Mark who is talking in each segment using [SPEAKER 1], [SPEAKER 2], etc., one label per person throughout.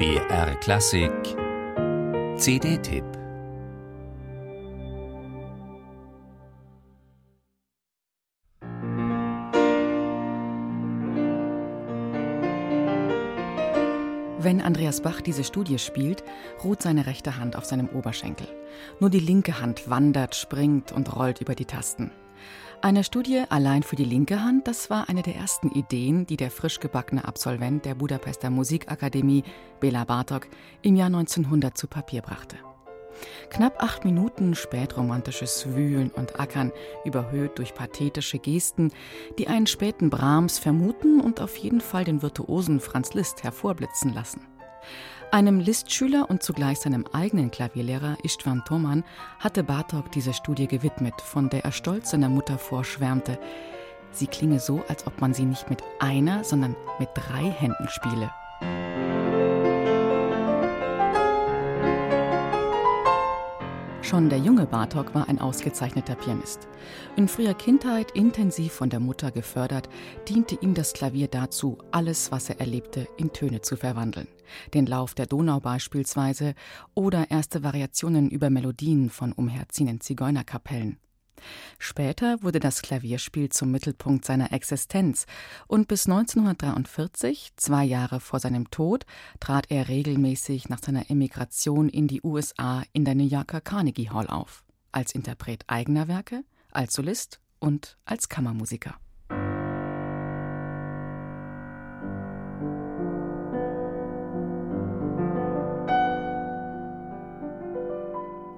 [SPEAKER 1] BR Klassik CD-Tipp
[SPEAKER 2] Wenn Andreas Bach diese Studie spielt, ruht seine rechte Hand auf seinem Oberschenkel. Nur die linke Hand wandert, springt und rollt über die Tasten. Eine Studie allein für die linke Hand, das war eine der ersten Ideen, die der frisch gebackene Absolvent der Budapester Musikakademie, Bela Bartok, im Jahr 1900 zu Papier brachte. Knapp acht Minuten spätromantisches Wühlen und Ackern, überhöht durch pathetische Gesten, die einen späten Brahms vermuten und auf jeden Fall den Virtuosen Franz Liszt hervorblitzen lassen. Einem Listschüler und zugleich seinem eigenen Klavierlehrer Istvan Thoman hatte Bartok diese Studie gewidmet, von der er stolz seiner Mutter vorschwärmte. Sie klinge so, als ob man sie nicht mit einer, sondern mit drei Händen spiele. Schon der junge Bartok war ein ausgezeichneter Pianist. In früher Kindheit intensiv von der Mutter gefördert, diente ihm das Klavier dazu, alles, was er erlebte, in Töne zu verwandeln. Den Lauf der Donau beispielsweise oder erste Variationen über Melodien von umherziehenden Zigeunerkapellen. Später wurde das Klavierspiel zum Mittelpunkt seiner Existenz und bis 1943, zwei Jahre vor seinem Tod, trat er regelmäßig nach seiner Emigration in die USA in der New Yorker Carnegie Hall auf, als Interpret eigener Werke, als Solist und als Kammermusiker.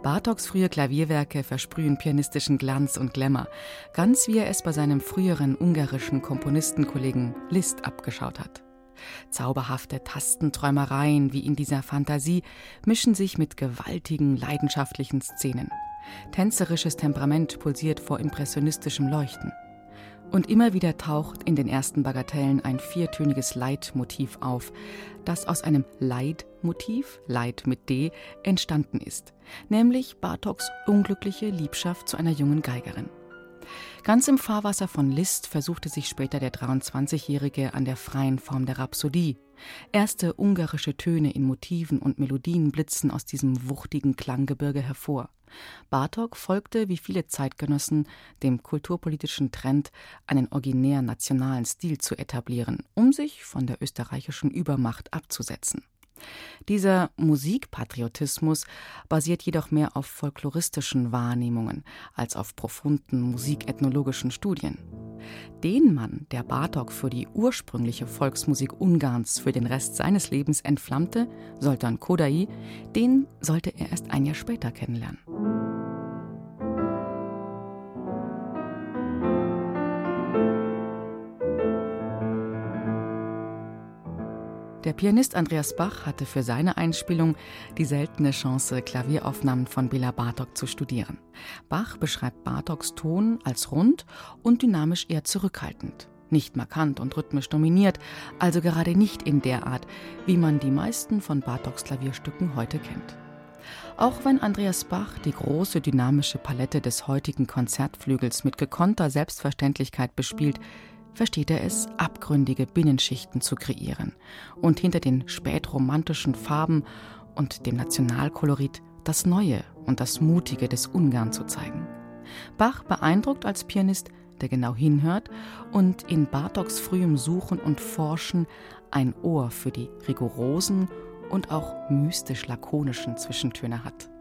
[SPEAKER 2] Bartoks frühe Klavierwerke versprühen pianistischen Glanz und Glamour, ganz wie er es bei seinem früheren ungarischen Komponistenkollegen Liszt abgeschaut hat. Zauberhafte Tastenträumereien wie in dieser Fantasie mischen sich mit gewaltigen, leidenschaftlichen Szenen. Tänzerisches Temperament pulsiert vor impressionistischem Leuchten. Und immer wieder taucht in den ersten Bagatellen ein viertöniges Leitmotiv auf, das aus einem Leitmotiv, Leid mit D, entstanden ist, nämlich Bartoks unglückliche Liebschaft zu einer jungen Geigerin. Ganz im Fahrwasser von Liszt versuchte sich später der 23-Jährige an der freien Form der Rhapsodie. Erste ungarische Töne in Motiven und Melodien blitzen aus diesem wuchtigen Klanggebirge hervor. Bartok folgte, wie viele Zeitgenossen, dem kulturpolitischen Trend, einen originär nationalen Stil zu etablieren, um sich von der österreichischen Übermacht abzusetzen. Dieser Musikpatriotismus basiert jedoch mehr auf folkloristischen Wahrnehmungen als auf profunden musikethnologischen Studien. Den Mann, der Bartok für die ursprüngliche Volksmusik Ungarns für den Rest seines Lebens entflammte, Soltan Kodai, den sollte er erst ein Jahr später kennenlernen. Der Pianist Andreas Bach hatte für seine Einspielung die seltene Chance, Klavieraufnahmen von Bela Bartok zu studieren. Bach beschreibt Bartoks Ton als rund und dynamisch eher zurückhaltend. Nicht markant und rhythmisch dominiert, also gerade nicht in der Art, wie man die meisten von Bartoks Klavierstücken heute kennt. Auch wenn Andreas Bach die große dynamische Palette des heutigen Konzertflügels mit gekonnter Selbstverständlichkeit bespielt, versteht er es, abgründige Binnenschichten zu kreieren und hinter den spätromantischen Farben und dem Nationalkolorit das Neue und das Mutige des Ungarn zu zeigen. Bach beeindruckt als Pianist, der genau hinhört und in Bartoks frühem Suchen und Forschen ein Ohr für die rigorosen und auch mystisch lakonischen Zwischentöne hat.